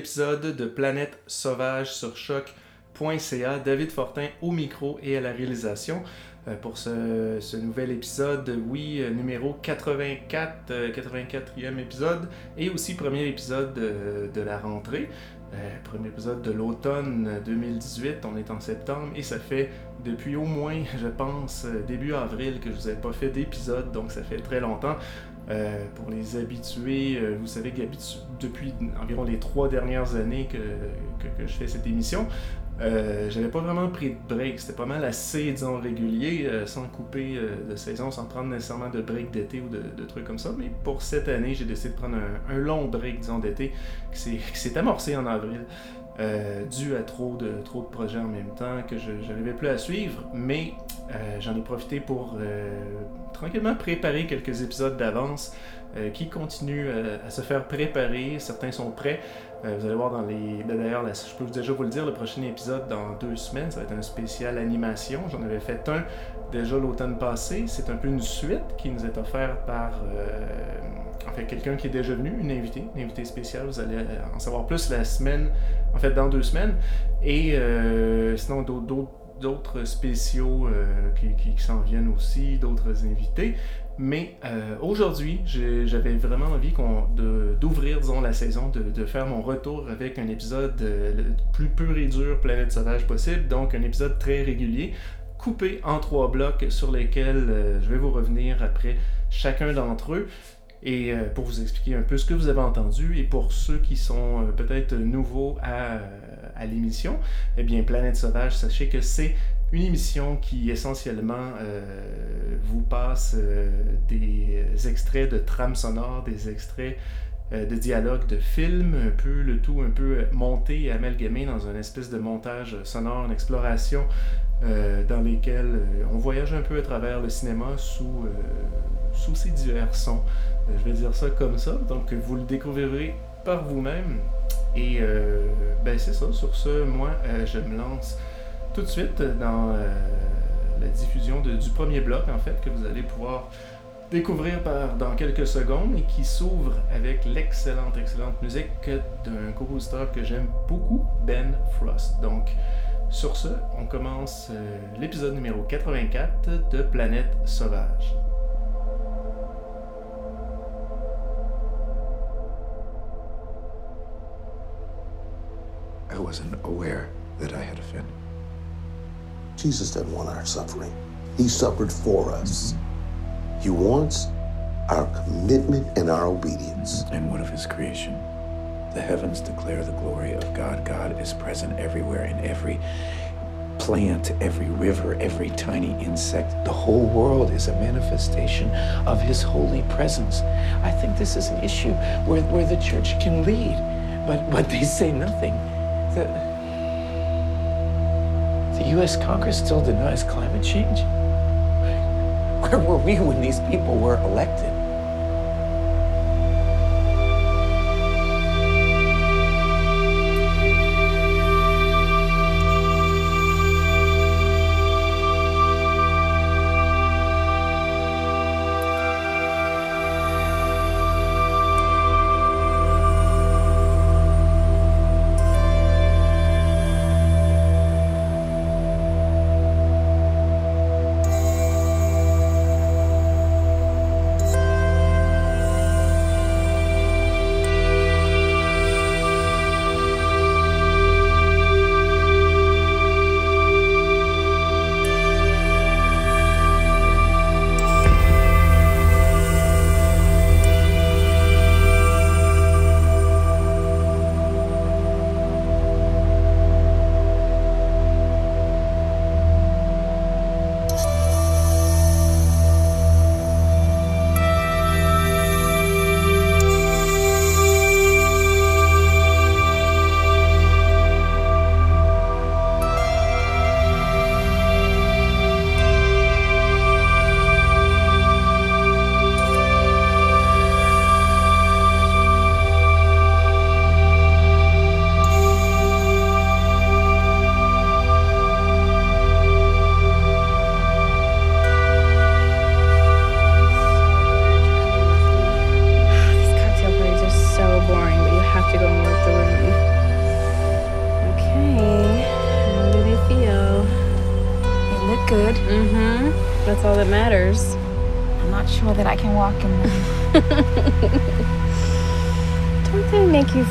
épisode de Planète Sauvage sur choc.ca. David Fortin au micro et à la réalisation euh, pour ce, nouvel épisode, oui, euh, numéro 84, 84e épisode et aussi premier épisode de la rentrée. premier épisode de l'automne 2018, on est en septembre et ça fait depuis au moins, je pense, début avril que je vous ai pas fait d'épisode, donc ça fait très longtemps. Euh, pour les habitués, euh, vous savez que depuis environ les trois dernières années que, je fais cette émission, euh, j'avais pas vraiment pris de break. C'était pas mal assez, disons, régulier, sans couper de saison, sans prendre nécessairement de break d'été ou de, trucs comme ça. Mais pour cette année, j'ai décidé de prendre un, long break, disons, d'été qui s'est amorcé en avril. Dû à trop de, trop de projets en même temps que je n'arrivais plus à suivre, mais j'en ai profité pour tranquillement préparer quelques épisodes d'avance euh, qui continuent euh, à se faire préparer. Certains sont prêts. Euh, vous allez voir dans les. Ben, d'ailleurs, je peux déjà vous le dire, le prochain épisode dans deux semaines, ça va être un spécial animation. J'en avais fait un déjà l'automne passé. C'est un peu une suite qui nous est offerte par. En fait, quelqu'un qui est déjà venu, une invitée, une invitée spéciale. Vous allez en savoir plus la semaine, en fait, dans deux semaines. Et sinon, d'autres spéciaux euh, qui, s'en viennent aussi, d'autres invités. Mais euh, aujourd'hui, j'avais vraiment envie d'ouvrir, disons, la saison, de, faire mon retour avec un épisode euh, le plus pur et dur Planète Sauvage possible, donc un épisode très régulier, coupé en trois blocs sur lesquels je vais vous revenir après chacun d'entre eux. Et pour vous expliquer un peu ce que vous avez entendu, et pour ceux qui sont peut-être nouveaux à l'émission, eh bien, Planète Sauvage, sachez que c'est une émission qui essentiellement euh, vous passe euh, des extraits de trames sonores, des extraits euh, de dialogues de films, un peu le tout un peu monté et amalgamé dans une espèce de montage sonore, une exploration dans lesquels on voyage un peu à travers le cinéma sous, sous ses divers sons. Je vais dire ça comme ça, donc vous le découvrirez par vous-même. Et euh, ben c'est ça, sur ce, moi, euh, je me lance tout de suite dans euh, la diffusion du premier bloc, en fait, que vous allez pouvoir découvrir dans quelques secondes et qui s'ouvre avec l'excellente, excellente musique d'un compositeur que j'aime beaucoup, Ben Frost. Donc, sur ce, on commence l'épisode numéro 84 de Planète Sauvage. I wasn't aware that I had offended. Jesus doesn't want our suffering. He suffered for us. He wants our commitment and our obedience. And what of his creation? The heavens declare the glory of God. God is present everywhere in every plant, every river, every tiny insect. The whole world is a manifestation of his holy presence. I think this is an issue where, where the church can lead, but, but they say nothing. The, the U.S. Congress still denies climate change. Where were we when these people were elected?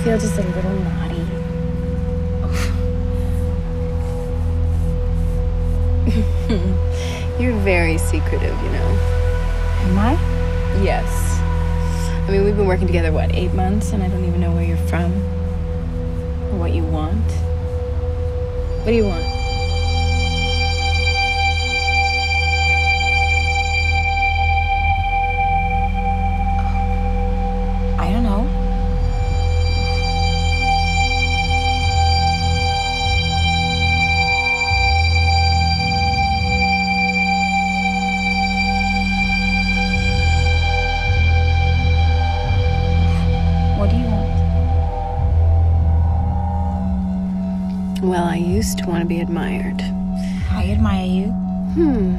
헤어졌었는데 least want to be admired. I admire you. Hmm.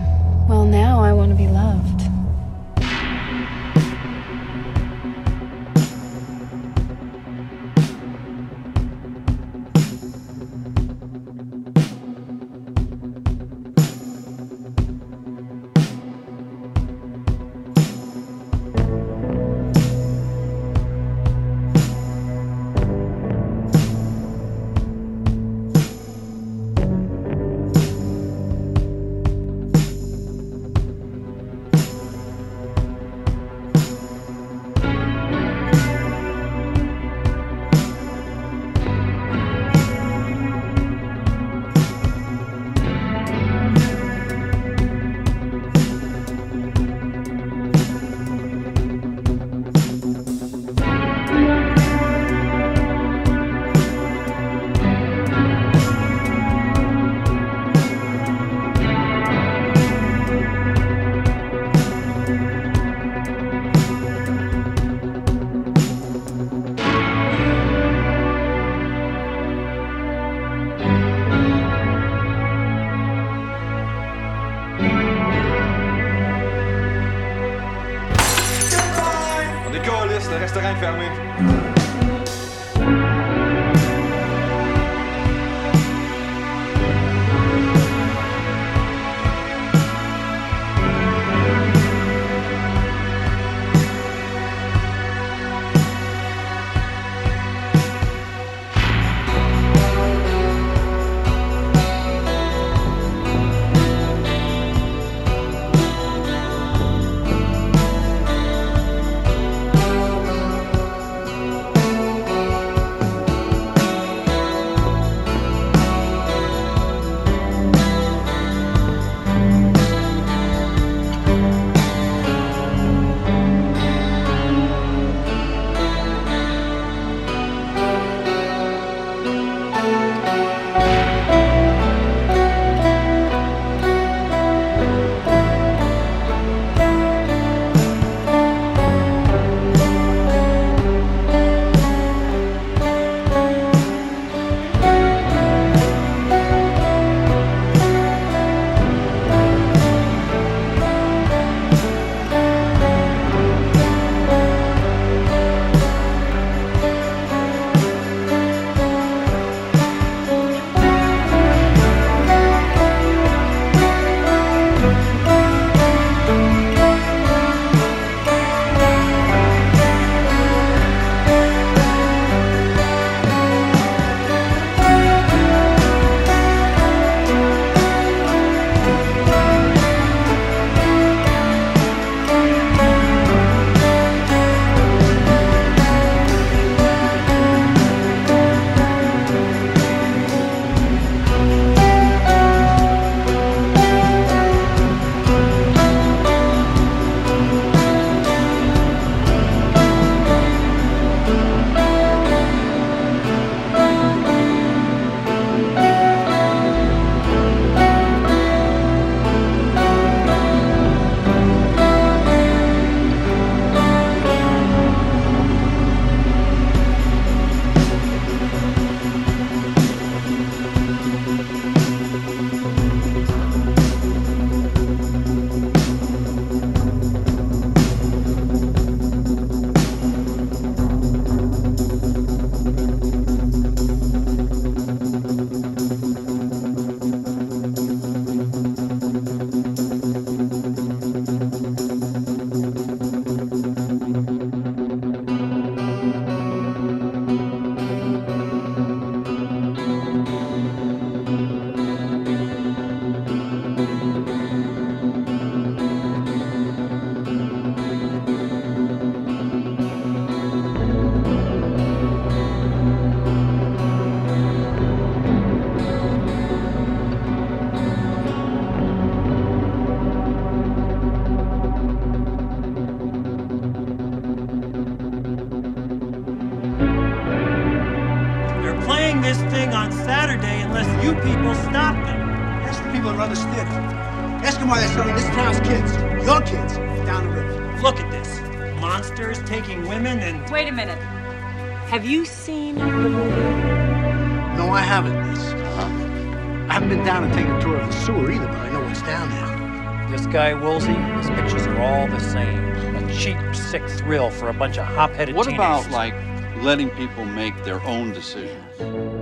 Woolsey, his pictures are all the same. A cheap, sick thrill for a bunch of hop-headed What teenagers. about, like, letting people make their own decisions?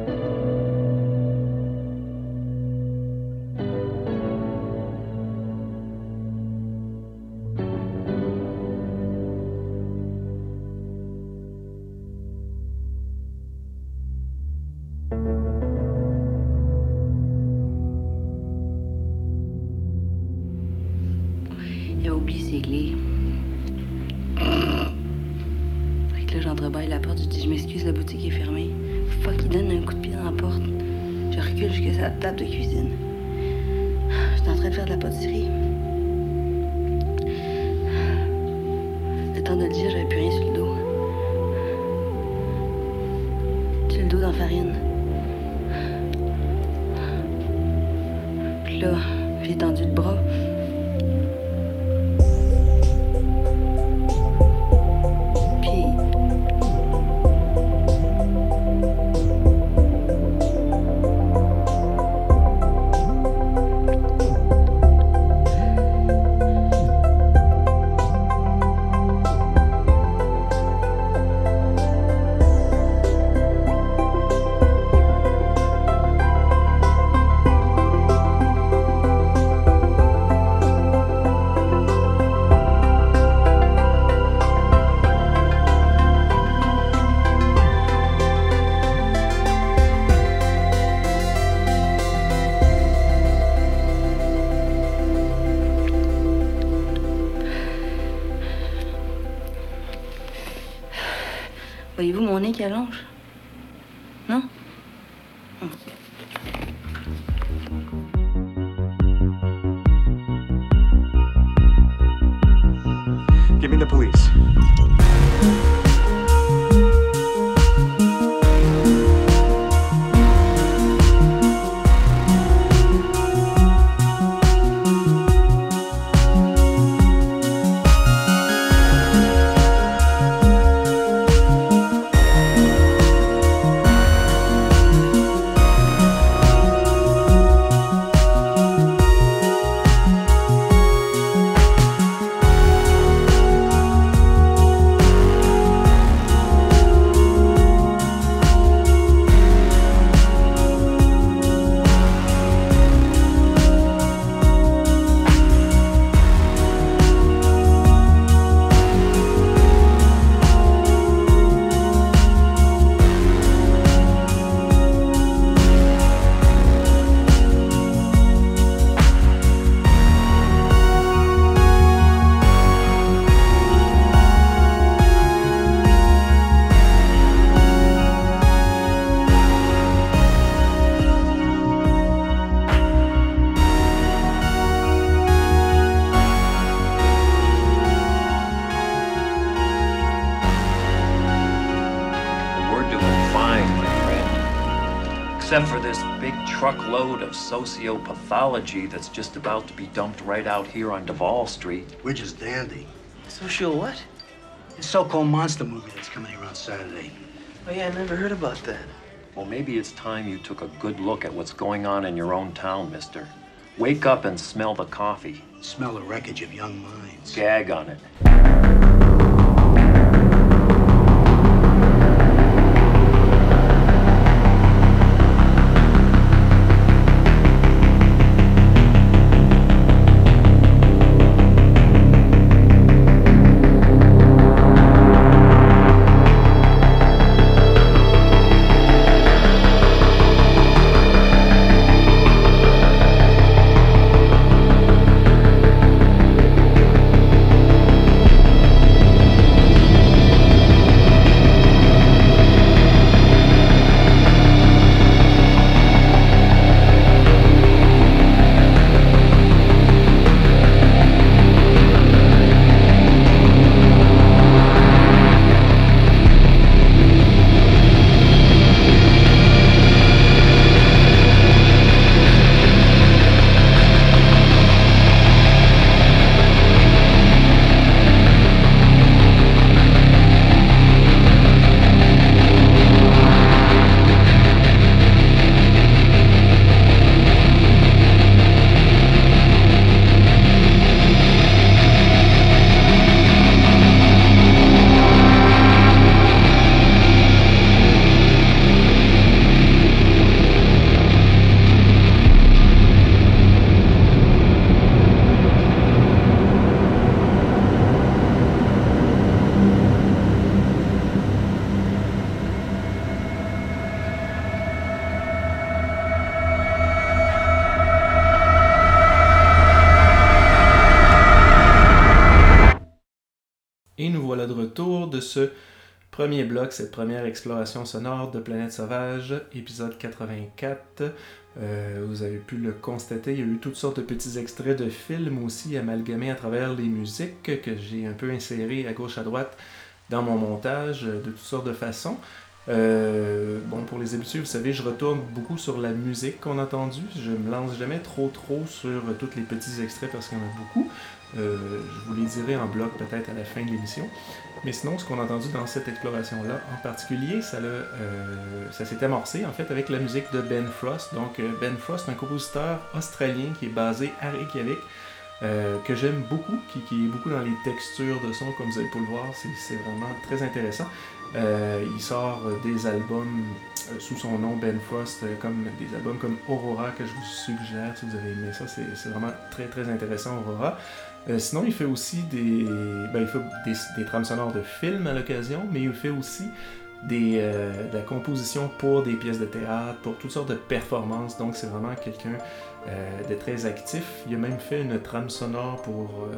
Except for this big truckload of sociopathology that's just about to be dumped right out here on Duval Street. We're just dandy. Social what? The so-called monster movie that's coming here on Saturday. Oh, yeah, I never heard about that. Well, maybe it's time you took a good look at what's going on in your own town, mister. Wake up and smell the coffee. Smell the wreckage of young minds. Gag on it. Ce premier bloc, cette première exploration sonore de Planète Sauvage, épisode 84. Euh, vous avez pu le constater, il y a eu toutes sortes de petits extraits de films aussi amalgamés à travers les musiques que j'ai un peu insérés à gauche à droite dans mon montage de toutes sortes de façons. Euh, bon, pour les habitués, vous savez, je retourne beaucoup sur la musique qu'on a entendue. Je me lance jamais trop trop sur tous les petits extraits parce qu'il y en a beaucoup. Euh, je vous les dirai en bloc peut-être à la fin de l'émission. Mais sinon, ce qu'on a entendu dans cette exploration-là en particulier, ça, euh, ça s'est amorcé en fait avec la musique de Ben Frost. Donc Ben Frost, un compositeur australien qui est basé à Reykjavik. que j'aime beaucoup, qui, est beaucoup dans les textures de son, comme vous allez pu le voir, c'est vraiment très intéressant. Euh, il sort des albums euh, sous son nom Ben Frost, euh, comme des albums comme Aurora que je vous suggère si vous avez aimé ça, c'est vraiment très très intéressant Aurora. Sinon, il fait aussi des, ben, des, trames sonores de films à l'occasion, mais il fait aussi des, de la composition pour des pièces de théâtre, pour toutes sortes de performances. Donc, c'est vraiment quelqu'un de très actif. Il a même fait une trame sonore pour,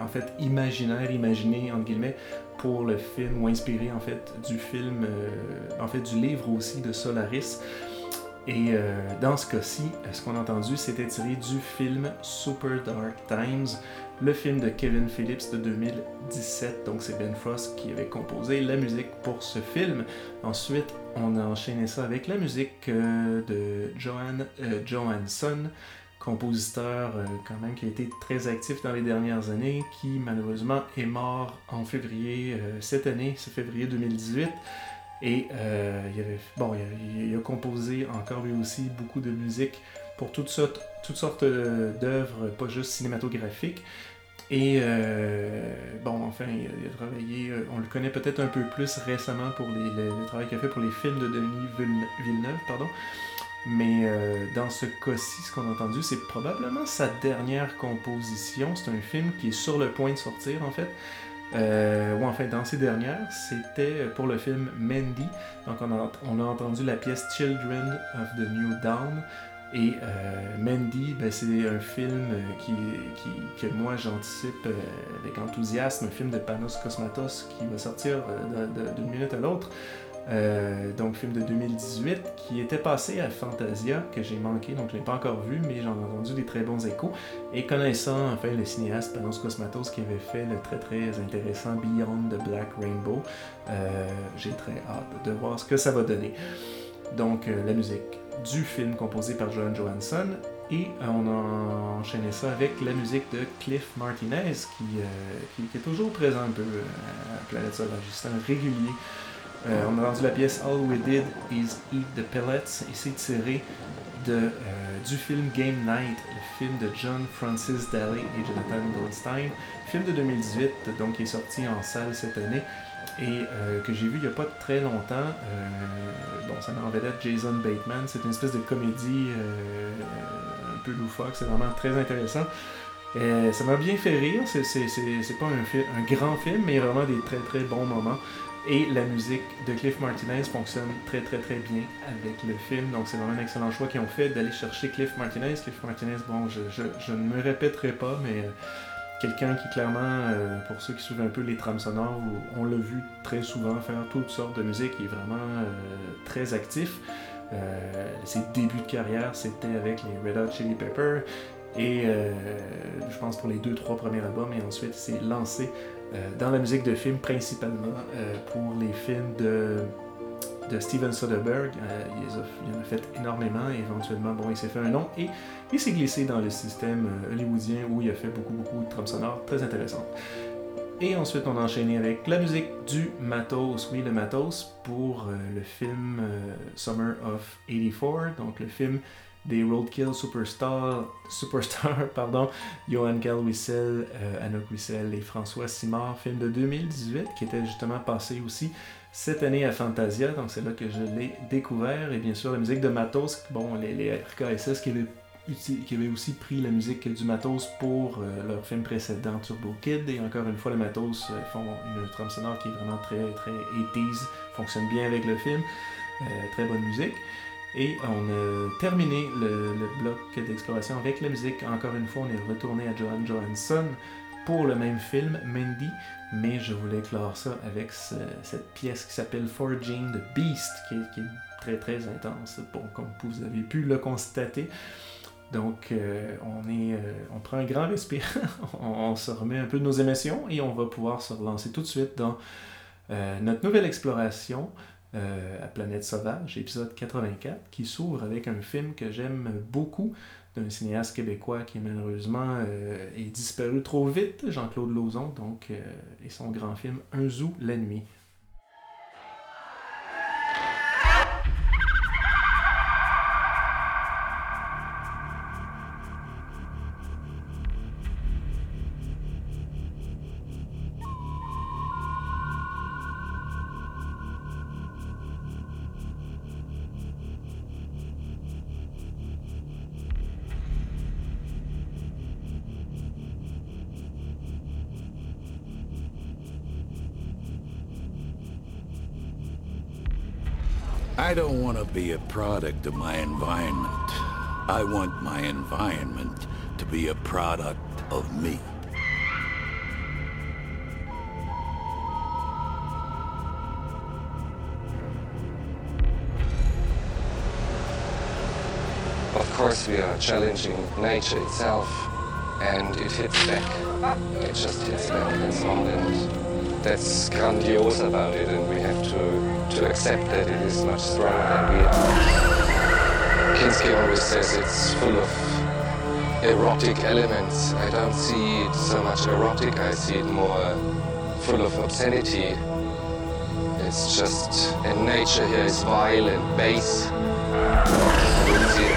en fait, imaginaire, imaginé, entre guillemets, pour le film, ou inspiré en fait du film, euh, en fait du livre aussi de Solaris. Et euh, dans ce cas-ci, ce qu'on a entendu, c'était tiré du film Super Dark Times, le film de Kevin Phillips de 2017. Donc c'est Ben Frost qui avait composé la musique pour ce film. Ensuite, on a enchaîné ça avec la musique euh, de Johan Johansson, compositeur euh, quand même qui a été très actif dans les dernières années, qui malheureusement est mort en février euh, cette année, c'est février 2018. Et euh, il, bon, il, a, composé encore lui aussi beaucoup de musique pour toutes sortes, toutes sortes d'œuvres, pas juste cinématographiques. Et bon, enfin, il a, travaillé, on le connaît peut-être un peu plus récemment pour les, le travail qu'il a fait pour les films de Denis Villeneuve, pardon. Mais euh, dans ce cas-ci, ce qu'on a entendu, c'est probablement sa dernière composition. C'est un film qui est sur le point de sortir, en fait. Euh, ou en fait, dans ses dernières, c'était pour le film Mandy. Donc, on a, on a entendu la pièce Children of the New Dawn. Et euh, Mandy, ben, c'est un film qui, que moi j'anticipe avec enthousiasme, un film de Panos Cosmatos qui va sortir d'une minute à l'autre. Euh, donc, film de 2018 qui était passé à Fantasia, que j'ai manqué, donc je ne l'ai pas encore vu, mais j'en ai entendu des très bons échos. Et connaissant enfin le cinéaste Panos Cosmatos qui avait fait le très très intéressant Beyond the Black Rainbow, euh, j'ai très hâte de voir ce que ça va donner. Donc, euh, la musique du film composé par Johan Johansson. Et on a enchaîné ça avec la musique de Cliff Martinez, qui, qui, est toujours présent un peu à Planète Sauvage. C'est un régulier euh, on a entendu la pièce All We Did Is Eat the Pellets et c'est tiré de, euh, du film Game Night, le film de John Francis Daly et Jonathan Goldstein, film de 2018, donc qui est sorti en salle cette année et euh, que j'ai vu il n'y a pas très longtemps. bon, ça met en vedette Jason Bateman, c'est une espèce de comédie un peu loufoque, c'est vraiment très intéressant. ça m'a bien fait rire, c'est pas un, un, grand film, mais vraiment des très très bons moments. Et la musique de Cliff Martinez fonctionne très très très bien avec le film, donc c'est vraiment un excellent choix qu'ils ont fait d'aller chercher Cliff Martinez. Cliff Martinez, bon, je, je, ne me répéterai pas, mais euh, quelqu'un qui clairement, euh, pour ceux qui suivent un peu les trames sonores, on l'a vu très souvent faire toutes sortes de musique, il est vraiment euh, très actif. ses débuts de carrière, c'était avec les Red Hot Chili Peppers, et je pense pour les deux, trois premiers albums, et ensuite s'est lancé euh, dans la musique de film principalement euh, pour les films de, de Steven Soderbergh. Euh, il, en a fait énormément et éventuellement, bon, il s'est fait un nom et il s'est glissé dans le système hollywoodien où il a fait beaucoup, beaucoup de trames sonores très intéressantes. Et ensuite, on a enchaîné avec la musique du matos, oui, le matos, pour le film Summer of 84, donc le film des Roadkill Superstar, Superstar pardon, Johan Galwissel, euh, Anouk Wissel et François Simard, film de 2018 qui était justement passé aussi cette année à Fantasia, donc c'est là que je l'ai découvert, et bien sûr la musique de Matos, bon, les, RKSS qui avaient, qui avaient aussi pris la musique du Matos pour euh, leur film précédent Turbo Kid, et encore une fois, les Matos euh, font une trame sonore qui est vraiment très, très 80s, fonctionne bien avec le film, euh, très bonne musique. Et on a terminé le, bloc d'exploration avec la musique. Encore une fois, on est retourné à Johan Johansson pour le même film, Mandy, mais je voulais clore ça avec ce- cette pièce qui s'appelle Forging the Beast, qui est, très très intense, bon, comme vous avez pu le constater. Donc, euh, on, est, euh, on prend un grand respire, on, se remet un peu de nos émotions et on va pouvoir se relancer tout de suite dans euh, notre nouvelle exploration à Planète Sauvage, épisode 84, qui s'ouvre avec un film que j'aime beaucoup d'un cinéaste québécois qui malheureusement euh, est disparu trop vite, Jean-Claude Lauzon, donc, euh, et son grand film Un zoo la nuit. Be a product of my environment. I want my environment to be a product of me. Of course, we are challenging nature itself, and it hits back. It just hits back, that's all. And that's grandiose about it, and we have to, to accept that it is much stronger than we are. Kinski always says it's full of erotic elements. I don't see it so much erotic, I see it more full of obscenity. It's just, and nature here is vile and base. I wouldn't see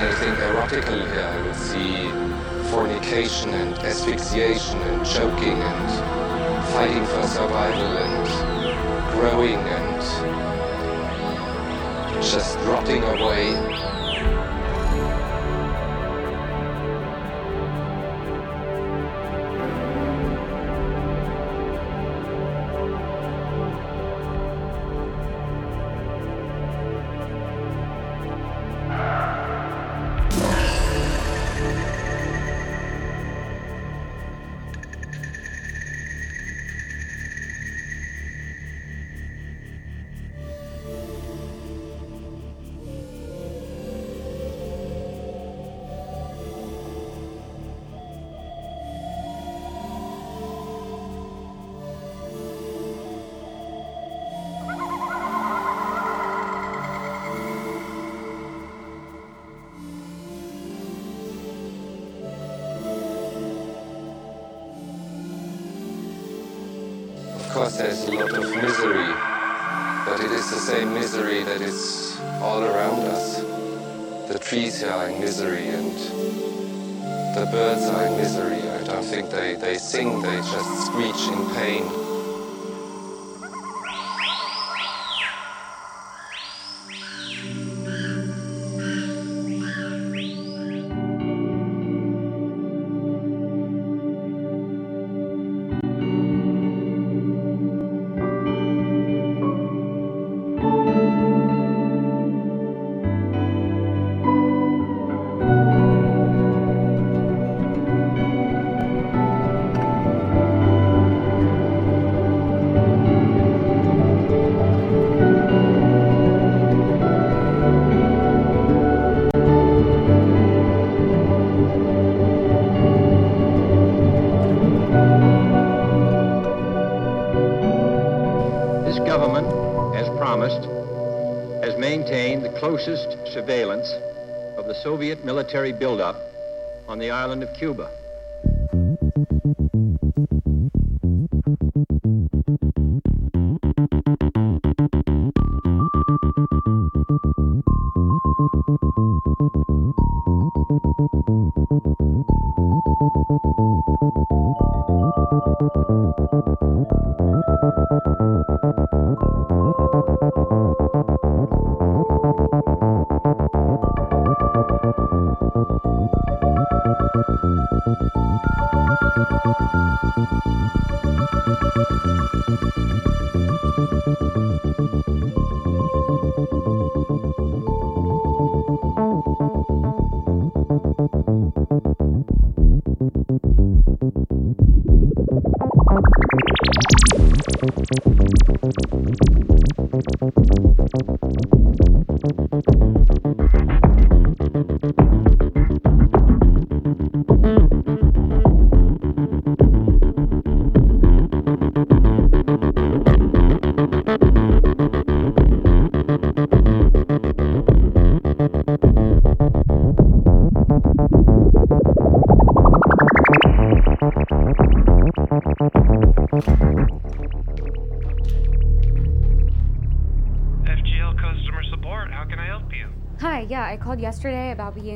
anything erotical here. I would see fornication and asphyxiation and choking and fighting for survival and growing and just rotting away. Closest surveillance of the Soviet military buildup on the island of Cuba.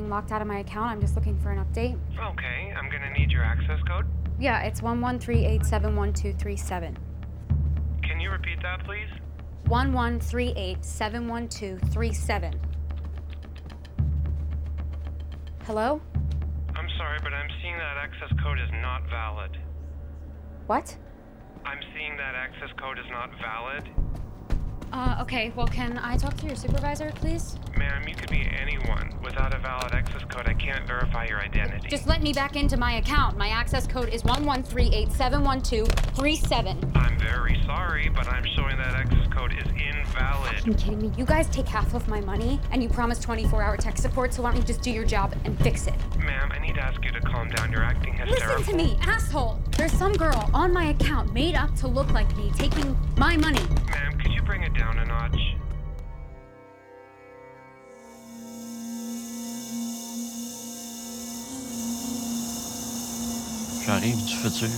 Being locked out of my account. I'm just looking for an update. Okay, I'm gonna need your access code. Yeah, it's 1138712237. Can you repeat that, please? 1138712237. Hello? I'm sorry, but I'm seeing that access code is not valid. What? I'm seeing that access code is not valid. Uh, okay, well, can I talk to your supervisor, please? Ma'am, you could be anyone. Without a valid access code, I can't verify your identity. Just let me back into my account. My access code is 1138712237. I'm very sorry, but I'm showing that access code is invalid. Are you kidding me? You guys take half of my money, and you promise 24 hour tech support, so why don't you just do your job and fix it? Ma'am, I need to ask you to calm down. You're acting hysterical. Listen to me, asshole! There's some girl on my account made up to look like me, taking my money. Ma'am, could you bring it down a notch? J'arrive du futur.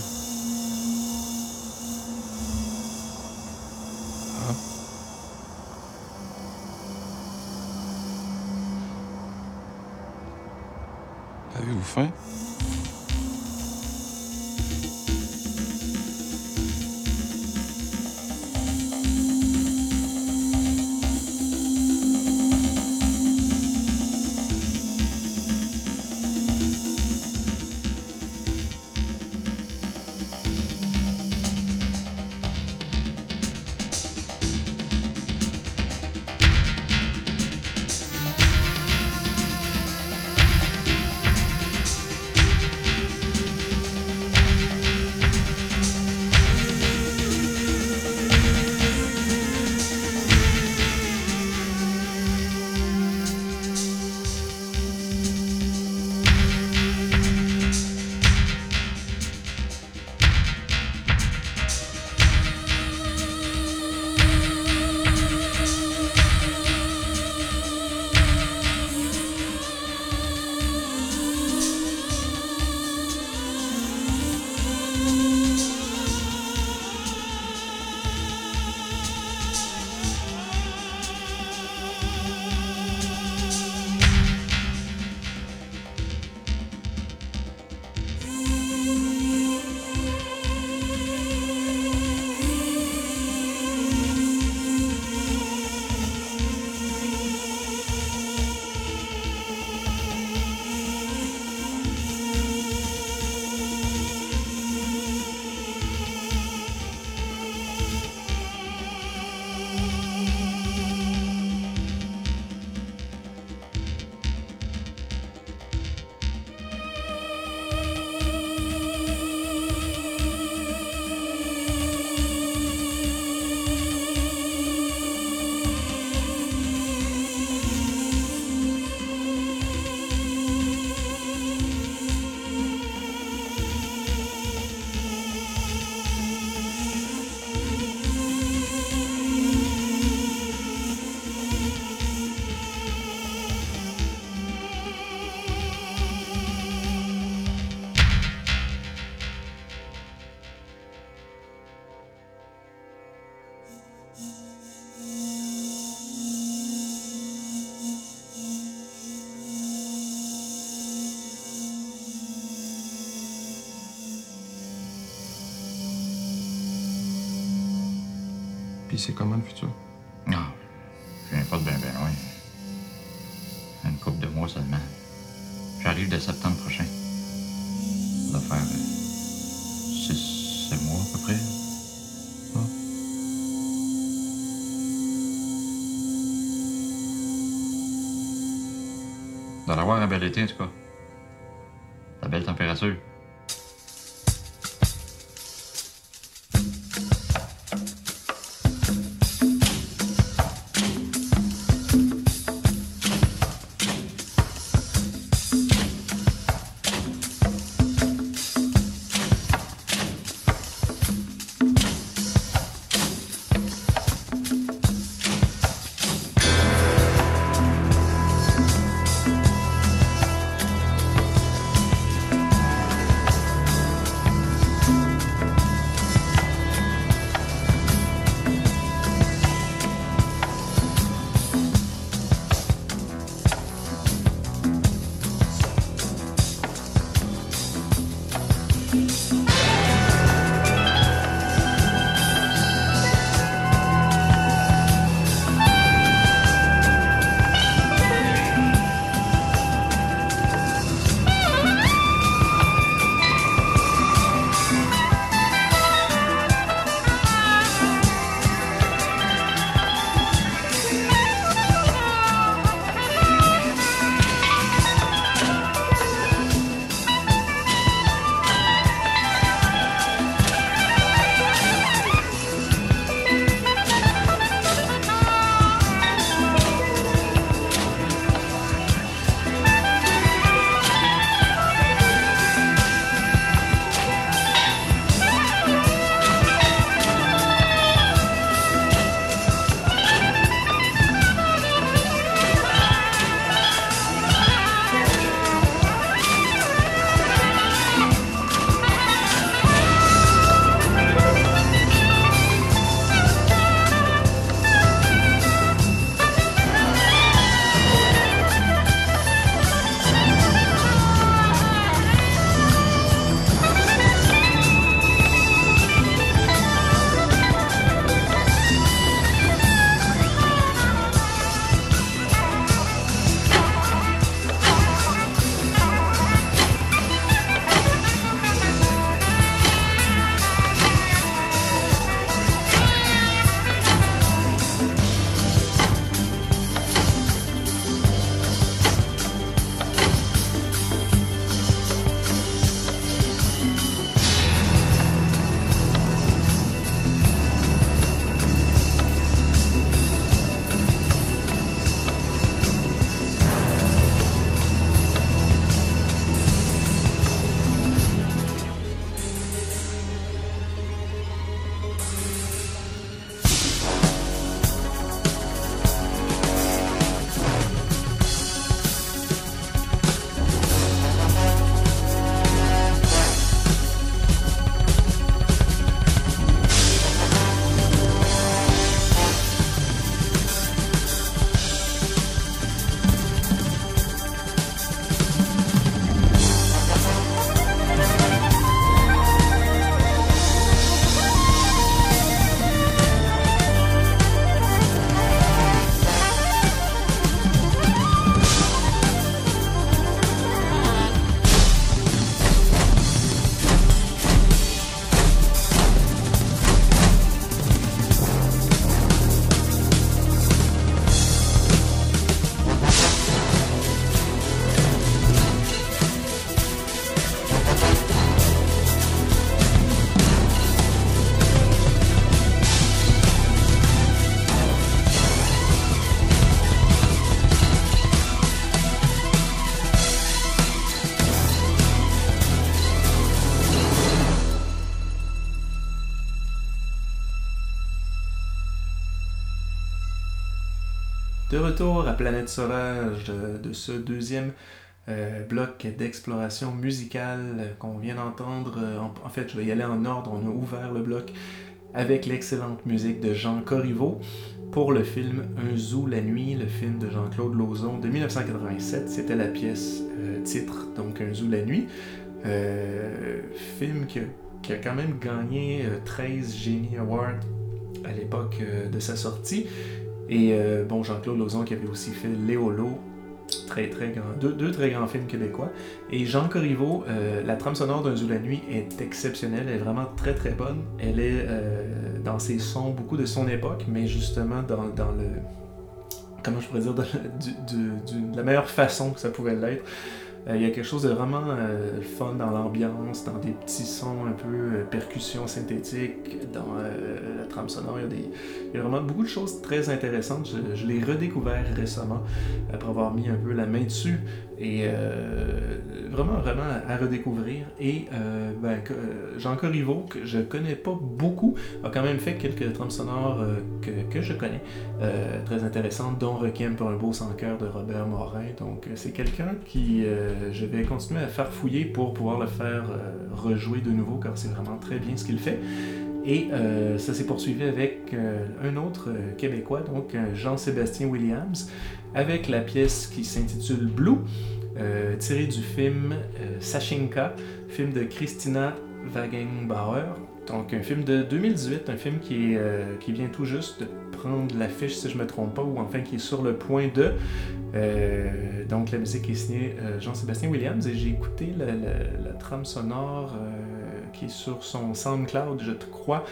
Ah. Avez-vous faim? Puis c'est comment le futur? Non, pas de bien bien loin. Une couple de mois seulement. J'arrive de septembre prochain. Ça doit faire euh, six, sept mois à peu près. Vous allez avoir un bel été, en tout cas. Retour à Planète Sauvage de, de ce deuxième euh, bloc d'exploration musicale qu'on vient d'entendre. Euh, En, fait, je vais y aller en ordre. On a ouvert le bloc avec l'excellente musique de Jean Corriveau pour le film Un zoo la nuit, le film de Jean-Claude Lauzon de 1987. C'était la pièce euh, titre, donc Un zoo la nuit. Euh, film qui a, quand même gagné euh, 13 Genie Awards à l'époque euh, de sa sortie. Et euh, bon, Jean-Claude Lauzon qui avait aussi fait Léolo, très très grand, deux, deux très grands films québécois. Et Jean Corriveau, euh, la trame sonore d'un Zoo la nuit est exceptionnelle, elle est vraiment très très bonne. Elle est euh, dans ses sons, beaucoup de son époque, mais justement dans, dans le. Comment je pourrais dire, de la meilleure façon que ça pouvait l'être. Euh, Il y a quelque chose de vraiment euh, fun dans l'ambiance, dans des petits sons un peu euh, percussions synthétiques, dans la trame sonore. Il y, a des, il y a vraiment beaucoup de choses très intéressantes. Je, je l'ai redécouvert récemment après avoir mis un peu la main dessus et euh, vraiment, vraiment à, redécouvrir. Et euh, ben, euh, Jean Corriveau, que je connais pas beaucoup, a quand même fait quelques trames sonores euh, que, que je connais, très intéressantes, dont Requiem pour un beau sans cœur de Robert Morin. Donc c'est quelqu'un qui je vais continuer à faire fouiller pour pouvoir le faire rejouer de nouveau, car c'est vraiment très bien ce qu'il fait. Et ça s'est poursuivi avec un autre Québécois, donc Jean-Sébastien Williams, avec la pièce qui s'intitule Blue. euh, tiré du film euh, Sachinka, film de Christina Wagenbauer. Donc un film de 2018, un film euh, qui vient tout juste de prendre l'affiche, si je ne me trompe pas, ou enfin qui est sur le point de. Euh, donc la musique est signée Jean-Sébastien Williams et j'ai écouté la, trame sonore qui est sur son SoundCloud, je te crois.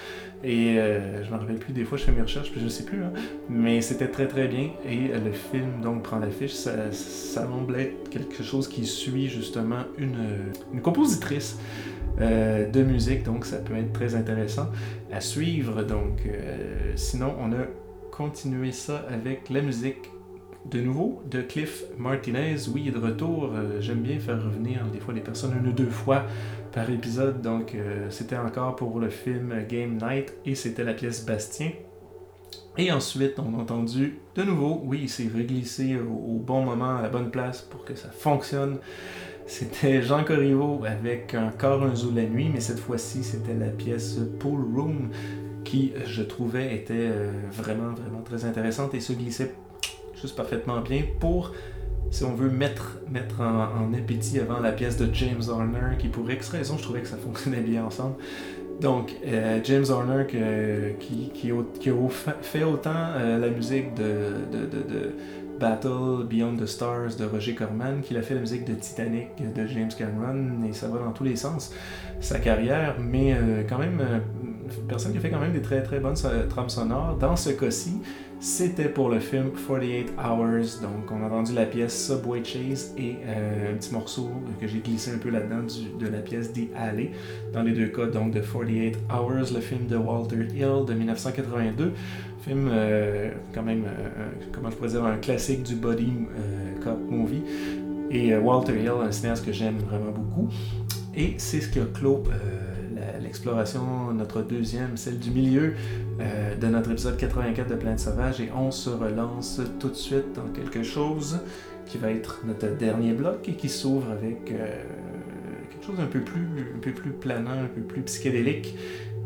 Et euh, je me rappelle plus, des fois je fais mes recherches, puis je sais plus, hein. mais c'était très très bien. Et euh, le film donc prend l'affiche, ça, ça semble être quelque chose qui suit justement une, une compositrice euh, de musique, donc ça peut être très intéressant à suivre. Donc, euh, sinon, on a continué ça avec la musique de nouveau de Cliff Martinez. Oui, il est de retour. Euh, J'aime bien faire revenir des fois les personnes une ou deux fois par épisode. Donc, euh, c'était encore pour le film Game Night et c'était la pièce Bastien. Et ensuite, on a entendu de nouveau, oui, il s'est reglissé au, bon moment, à la bonne place pour que ça fonctionne. C'était Jean Corriveau avec encore un zoo la nuit, mais cette fois-ci, c'était la pièce Pool Room qui, je trouvais, était euh, vraiment, vraiment très intéressante et se glissait juste parfaitement bien pour, si on veut, mettre, mettre en, appétit avant la pièce de James Horner qui, pour X raison, je trouvais que ça fonctionnait bien ensemble. Donc, euh, James Horner qui, qui, qui fait autant euh, la musique de, Battle Beyond the Stars de Roger Corman, qu'il a fait la musique de Titanic de James Cameron, et ça va dans tous les sens, sa carrière, mais euh, quand même, une personne qui a fait quand même des très très bonnes so- trames sonores. Dans ce cas-ci, c'était pour le film 48 Hours, donc on a entendu la pièce Subway Chase et euh, un petit morceau que j'ai glissé un peu là-dedans de la pièce The Alley, dans les deux cas donc de 48 Hours, le film de Walter Hill de 1982, film euh, quand même, euh, comment je pourrais dire, un classique du body cop movie, et Walter Hill, un cinéaste que j'aime vraiment beaucoup, et c'est ce a clos notre deuxième, celle du milieu euh, de notre épisode 84 de Planète Sauvage. Et on se relance tout de suite dans quelque chose qui va être notre dernier bloc et qui s'ouvre avec euh, quelque chose un peu plus, un peu plus planant, un peu plus psychédélique.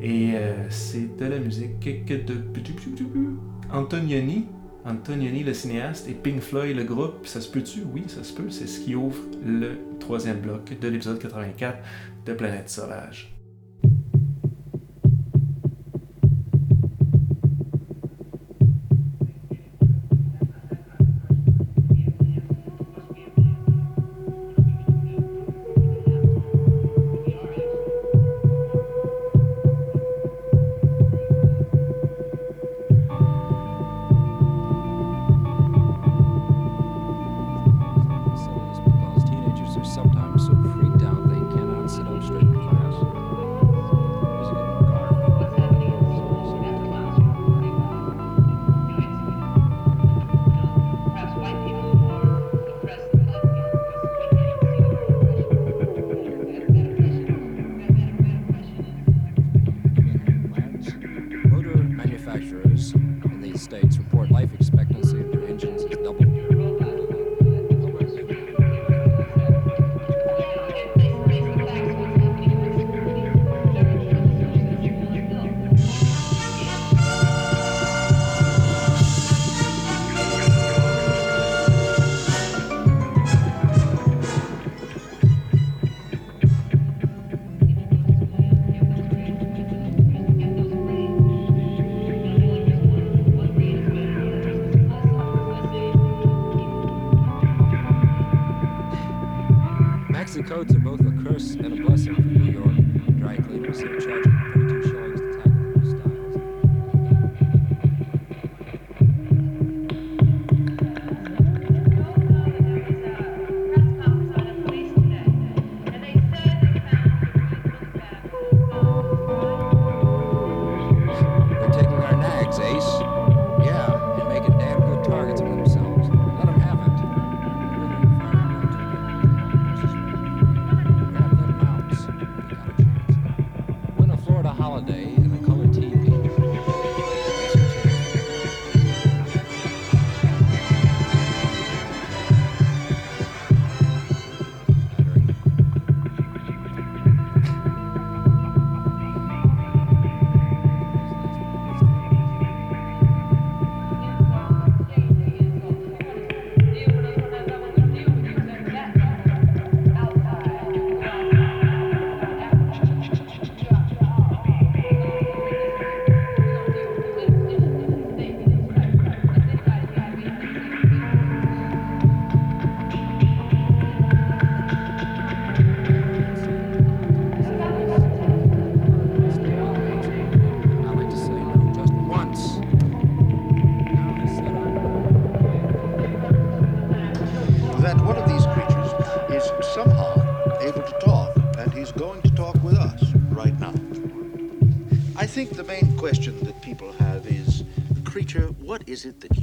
Et euh, c'est de la musique que de Antonioni. Antonioni, le cinéaste, et Pink Floyd, le groupe. Ça se peut-tu? Oui, ça se peut. C'est ce qui ouvre le troisième bloc de l'épisode 84 de Planète Sauvage. Is it that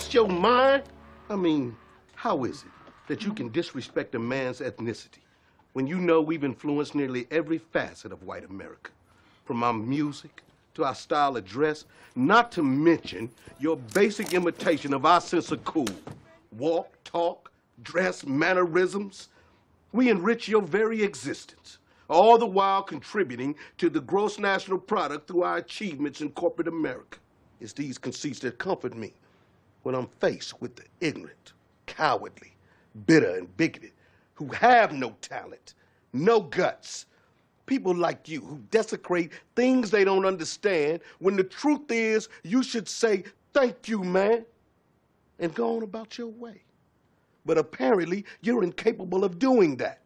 lost your mind? I mean, how is it that you can disrespect a man's ethnicity when you know we've influenced nearly every facet of white America? From our music to our style of dress, not to mention your basic imitation of our sense of cool. Walk, talk, dress, mannerisms. We enrich your very existence, all the while contributing to the gross national product through our achievements in corporate America. It's these conceits that comfort me when I'm faced with the ignorant, cowardly, bitter, and bigoted who have no talent, no guts. People like you who desecrate things they don't understand when the truth is you should say, Thank you, man, and go on about your way. But apparently, you're incapable of doing that.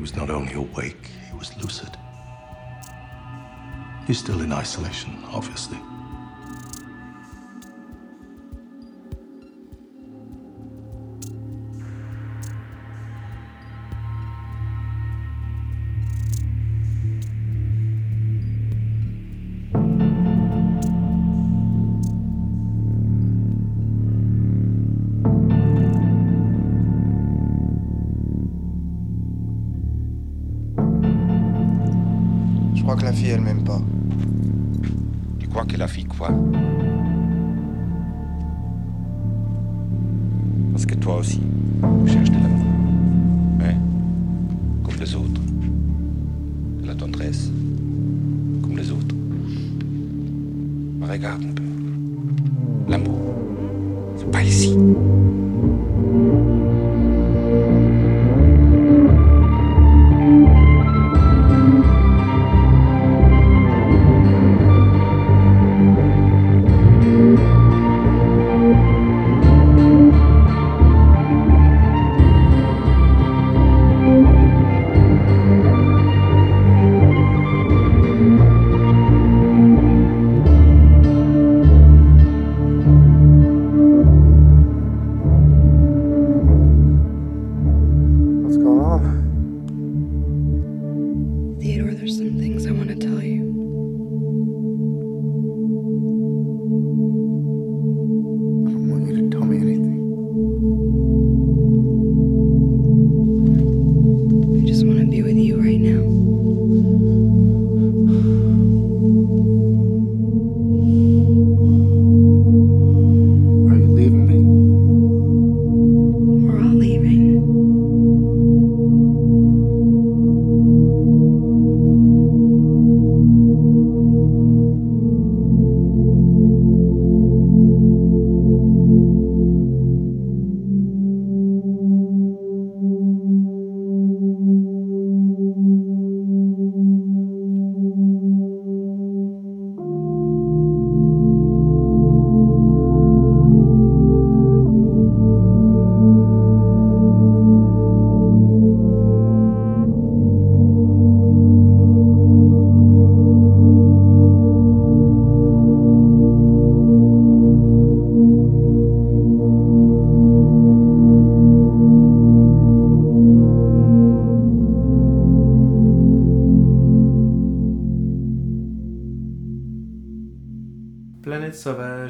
was not only awake, he was lucid. He's still in isolation, obviously. Que la fille, elle m'aime pas. Tu crois que la fille quoi? Parce que toi aussi, tu cherches de l'amour. Hein? Comme les autres. De la tendresse. Comme les autres. Regarde un peu. L'amour. C'est pas ici.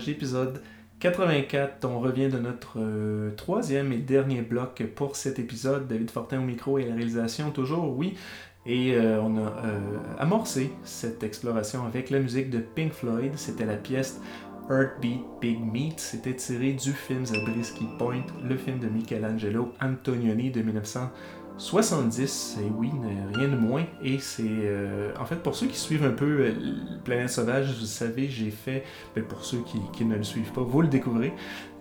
Épisode 84. On revient de notre euh, troisième et dernier bloc pour cet épisode. David Fortin au micro et la réalisation, toujours, oui. Et euh, on a euh, amorcé cette exploration avec la musique de Pink Floyd. C'était la pièce Heartbeat Big Meat. C'était tiré du film Zabriskie Point, le film de Michelangelo Antonioni de 1970. Et oui, rien de moins. Et c'est. euh, en fait, pour ceux qui suivent un peu euh, Planète Sauvage, vous savez, j'ai fait. ben, pour ceux qui, ne le suivent pas, vous le découvrez.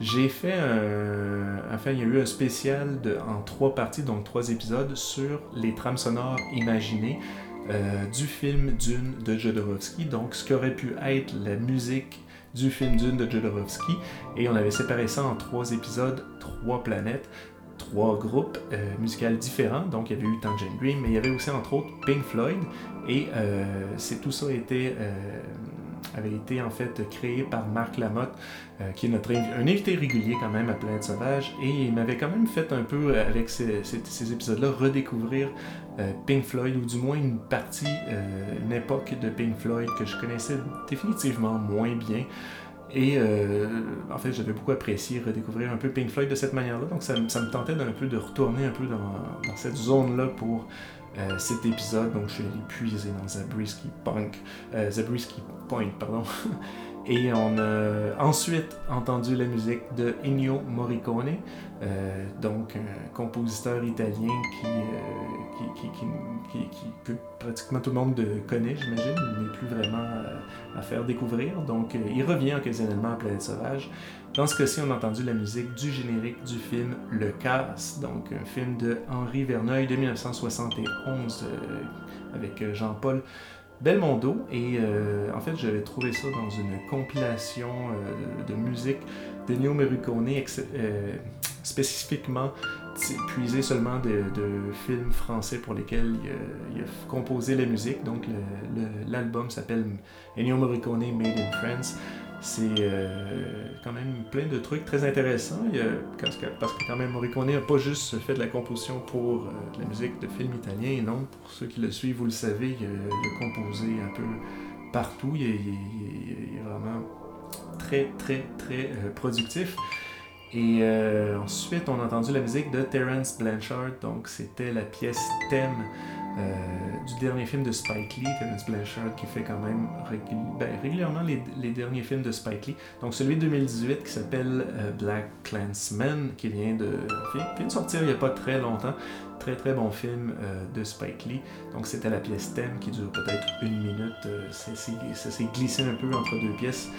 J'ai fait un. Enfin, il y a eu un spécial en trois parties, donc trois épisodes, sur les trames sonores imaginées. euh, du film Dune de Jodorowsky, donc ce qu'aurait pu être la musique du film Dune de Jodorowsky, et on avait séparé ça en trois épisodes, trois planètes, trois groupes euh, musicaux différents. Donc il y avait eu Tangerine Dream, mais il y avait aussi entre autres Pink Floyd, et euh, c'est tout ça euh, avait été en fait créé par Marc Lamotte, euh, qui est notre un invité régulier quand même à Planète Sauvage, et il m'avait quand même fait un peu avec ces, ces- épisodes-là redécouvrir Pink Floyd, ou du moins une partie, une époque de Pink Floyd que je connaissais définitivement moins bien. Et euh, en fait, j'avais beaucoup apprécié redécouvrir un peu Pink Floyd de cette manière-là. Donc, ça, me- tentait peu de retourner un peu dans, dans cette zone-là pour euh, cet épisode. Donc, je suis allé puiser dans Zabriskie Punk, euh, Zabriskie Point, pardon. Et on a ensuite entendu la musique de Ennio Morricone, euh, donc un compositeur italien qui, euh, qui, qui, qui, que pratiquement tout le monde de- connaît, j'imagine, n'est plus vraiment euh, à faire découvrir. Donc euh, il revient occasionnellement à Planète Sauvage. Dans ce cas-ci, on a entendu la musique du générique du film Le Casse, donc un film de Henri Verneuil de 1971 euh, avec euh, Jean-Paul Belmondo. Et euh, en fait, j'avais trouvé ça dans une compilation euh, de, de musique d'Ennio Morricone, ex- euh, spécifiquement t- puisé seulement de, de films français pour lesquels il il a composé la musique. Donc l'album s'appelle Ennio Morricone Made in France. C'est euh, quand même plein de trucs très intéressants. Il y a- parce, que, parce que quand même Morricone n'a pas juste fait de la composition pour euh, la musique de films italiens, non. Pour ceux qui le suivent, vous le savez, il a, composé un peu partout. Il est, il est- vraiment très, très, très euh, productif. Et ensuite, on a entendu la musique de Terence Blanchard. Donc, c'était la pièce thème du dernier film de Spike Lee. Terence Blanchard qui fait quand même ben, régulièrement les, derniers films de Spike Lee. Donc, celui de 2018 qui s'appelle euh, Black Clansman, qui vient de, sortir il n'y a pas très longtemps. Très très bon film euh, de Spike Lee. Donc c'était la pièce thème qui dure peut-être une minute. Euh, ça s'est glissé un peu entre deux pièces.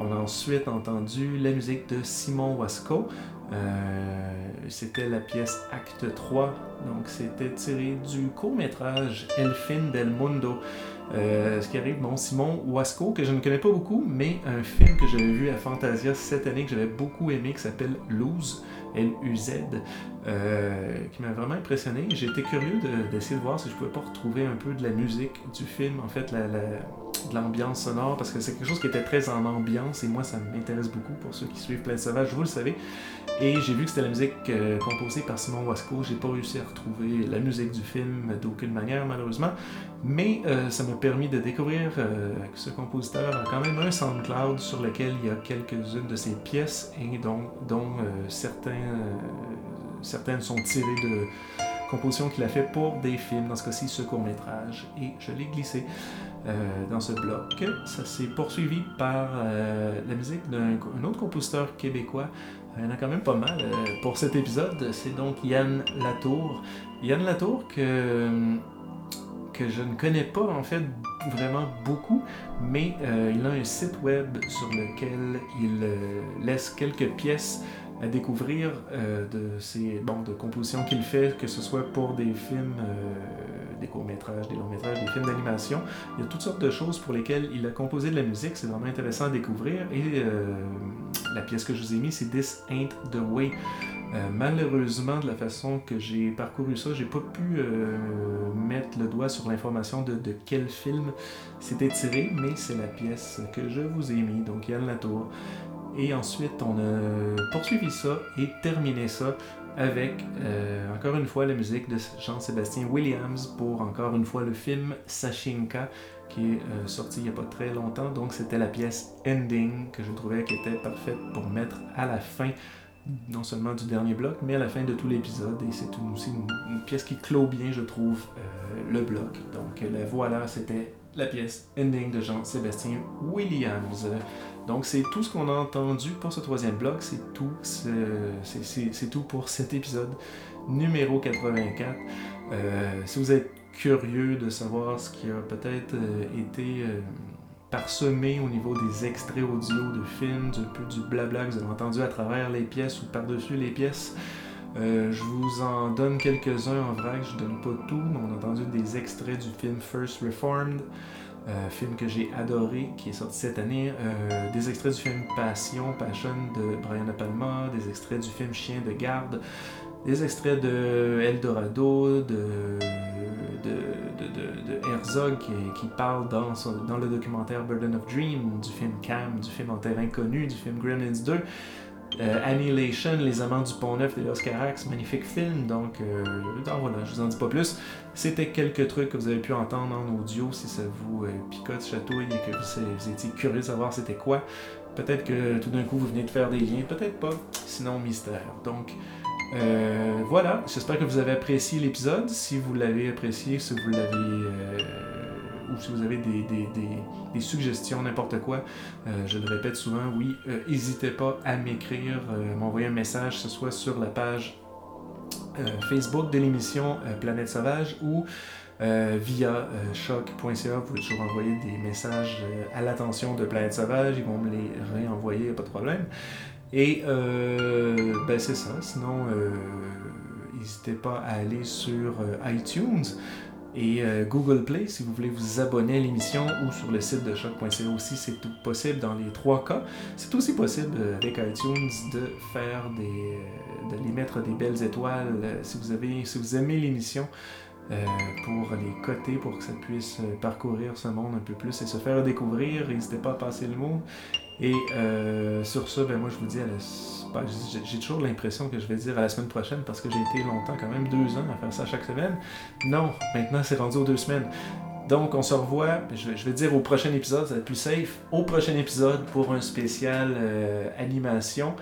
On a ensuite entendu la musique de Simon Wasco. Euh, c'était la pièce Acte 3. Donc c'était tiré du court-métrage El Fin del Mundo. Euh, ce qui arrive, bon, Simon Wasco, que je ne connais pas beaucoup, mais un film que j'avais vu à Fantasia cette année que j'avais beaucoup aimé, qui s'appelle Lose, L-U-Z, euh, qui m'a vraiment impressionné. J'étais curieux de- d'essayer de, voir si je pouvais pas retrouver un peu de la musique du film, en fait, la- de l'ambiance sonore, parce que c'est quelque chose qui était très en ambiance, et moi, ça m'intéresse beaucoup pour ceux qui suivent Plein Sauvage, vous le savez. Et j'ai vu que c'était la musique euh, composée par Simon Wasco. J'ai pas réussi à retrouver la musique du film d'aucune manière, malheureusement. Mais euh, ça m'a permis de découvrir euh, que ce compositeur a quand même un SoundCloud sur lequel il y a quelques-unes de ses pièces et dont, dont certains, certaines sont tirées de compositions qu'il a fait pour des films, dans ce cas-ci ce court-métrage. Et je l'ai glissé euh, dans ce bloc. Ça s'est poursuivi par euh, la musique d'un un autre compositeur québécois. Il y en a quand même pas mal euh, pour cet épisode. C'est donc Yann Latour. Yann Latour que que je ne connais pas en fait vraiment beaucoup, mais euh, il a un site web sur lequel il euh, laisse quelques pièces à découvrir euh, de ses de compositions qu'il fait, que ce soit pour des films, euh, des courts-métrages, des longs-métrages, des films d'animation. Il y a toutes sortes de choses pour lesquelles il a composé de la musique, c'est vraiment intéressant à découvrir. Et euh, la pièce que je vous ai mise, c'est This Ain't the Way. Euh, malheureusement, de la façon que j'ai parcouru ça, j'ai pas pu euh, mettre le doigt sur l'information de, de quel film c'était tiré, mais c'est la pièce que je vous ai mis, donc Yann Latour. Et ensuite, on a poursuivi ça et terminé ça avec, euh, encore une fois, la musique de Jean-Sébastien Williams pour, encore une fois, le film Sachinka qui est euh, sorti il n'y a pas très longtemps. Donc, c'était la pièce Ending que je trouvais qui était parfaite pour mettre à la fin non seulement du dernier bloc, mais à la fin de tout l'épisode. Et c'est aussi une, pièce qui clôt bien, je trouve, euh, le bloc. Donc la voilà, c'était la pièce Ending de Jean-Sébastien Williams. Donc c'est tout ce qu'on a entendu pour ce troisième bloc, c'est tout, ce- c'est- tout pour cet épisode numéro 84. Euh, si vous êtes curieux de savoir ce qui a peut-être euh, été euh, parsemé au niveau des extraits audio de films, du du blabla que vous avez entendu à travers les pièces ou par-dessus les pièces. Je vous en donne quelques-uns en vrac, je donne pas tout, mais on a entendu des extraits du film First Reformed, euh, film que j'ai adoré, qui est sorti cette année, euh, des extraits du film Passion, Passion de Brian De Palma, des extraits du film Chien de garde, des extraits de Eldorado, de, de, Herzog qui, parle dans, dans le documentaire Burden of Dream, du film Cam, du film En terre inconnue, du film Gremlins 2. Euh, Annihilation, Les Amants du Pont Neuf de Oscar Carax, magnifique film. Donc, euh, voilà, je vous en dis pas plus. C'était quelques trucs que vous avez pu entendre en audio si ça vous euh, picote, chatouille et que vous, vous étiez curieux de savoir c'était quoi. Peut-être que tout d'un coup vous venez de faire des liens, peut-être pas. Sinon, mystère. Donc, euh, voilà, j'espère que vous avez apprécié l'épisode. Si vous l'avez apprécié, si vous l'avez euh, ou si vous avez des, suggestions, n'importe quoi, euh, je le répète souvent, oui, euh, n'hésitez pas à m'écrire, euh, m'envoyer un message, que ce soit sur la page Facebook de l'émission Planète Sauvage ou via euh, choc.ca. Vous pouvez toujours envoyer des messages à l'attention de Planète Sauvage. Ils vont me les réenvoyer, pas de problème. Et ben c'est ça. Sinon, n'hésitez pas à aller sur iTunes et euh, Google Play si vous voulez vous abonner à l'émission ou sur le site de choc.ca aussi. C'est tout possible dans les trois cas. C'est aussi possible euh, avec iTunes de faire des, euh, de les mettre des belles étoiles si vous avez, si vous aimez l'émission. pour les coter, pour que ça puisse parcourir ce monde un peu plus et se faire découvrir. N'hésitez pas à passer le mot. Et sur ça, ben moi je vous dis, à la... j'ai- toujours l'impression que je vais dire à la semaine prochaine parce que j'ai été longtemps, quand même deux ans à faire ça chaque semaine. Non, maintenant c'est rendu aux deux semaines. Donc on se revoit, je vais, je vais dire au prochain épisode, ça va être plus safe, au prochain épisode pour un spécial euh, animation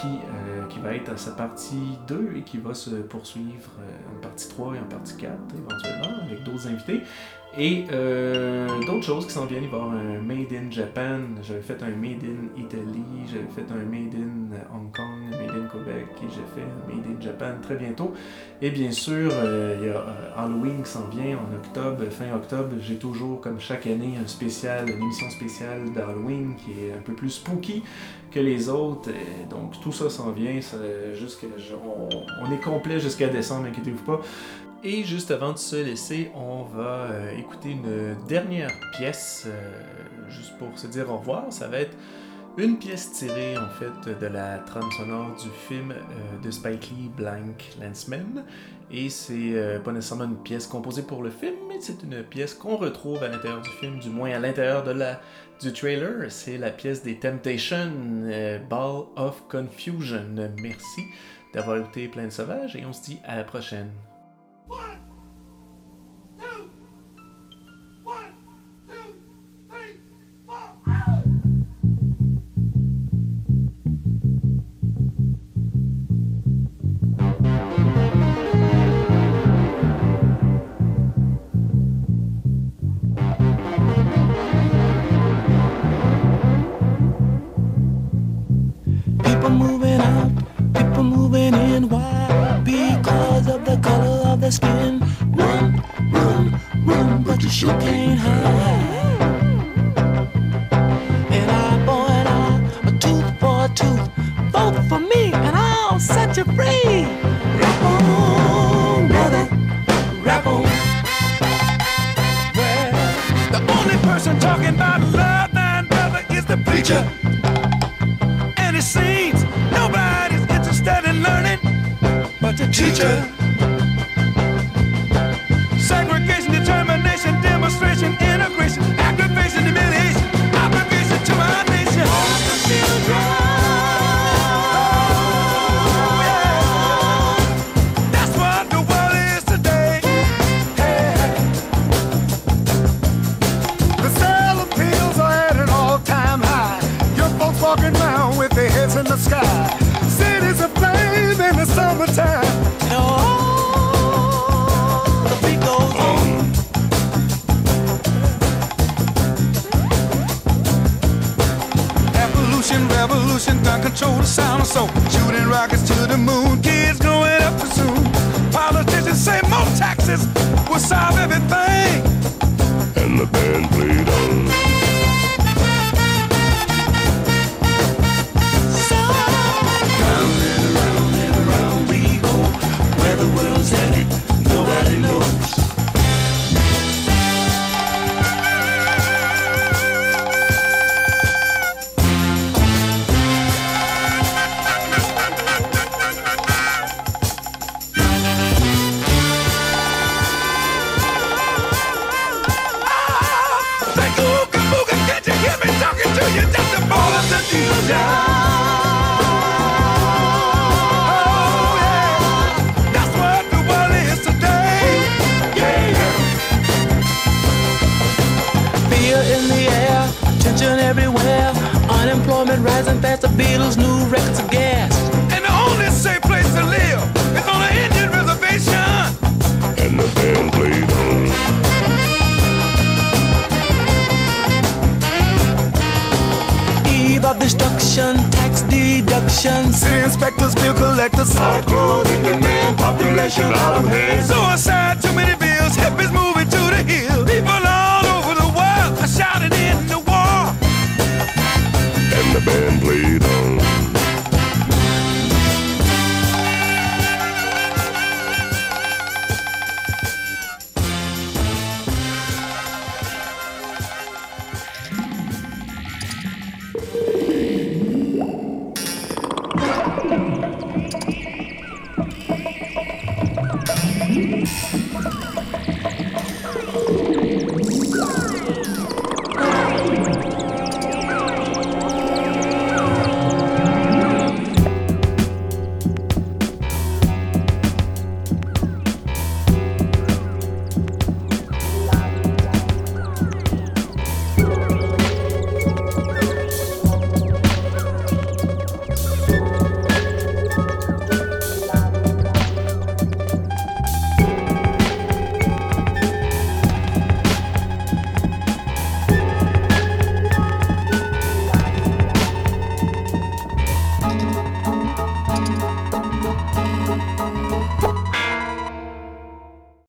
qui, euh, qui va être à sa partie 2 et qui va se poursuivre euh, en partie 3 et en partie 4 éventuellement avec d'autres invités. Et euh, d'autres choses qui s'en viennent, il va y avoir un Made in Japan, j'avais fait un Made in Italy, j'avais fait un Made in Hong Kong, Made in Québec et j'ai fait un Made in Japan très bientôt. Et bien sûr, euh, il y a euh, Halloween qui s'en vient en octobre, fin octobre. J'ai toujours, comme chaque année, un spécial, une émission spéciale d'Halloween qui est un peu plus spooky que les autres. Donc tout ça s'en vient. ça- jusqu'à- on, on est complet jusqu'à décembre, inquiétez-vous pas. Et juste avant de se laisser, on va euh, écouter une dernière pièce, euh, juste pour se dire au revoir. Ça va être une pièce tirée en fait de la trame sonore du film euh, de Spike Lee, Blank Landsman. Et c'est pas nécessairement une pièce composée pour le film, mais c'est une pièce qu'on retrouve à l'intérieur du film, du moins à l'intérieur de la du trailer. C'est la pièce des Temptations, Ball of Confusion. Merci d'avoir écouté Plein de Sauvages et on se dit à la prochaine.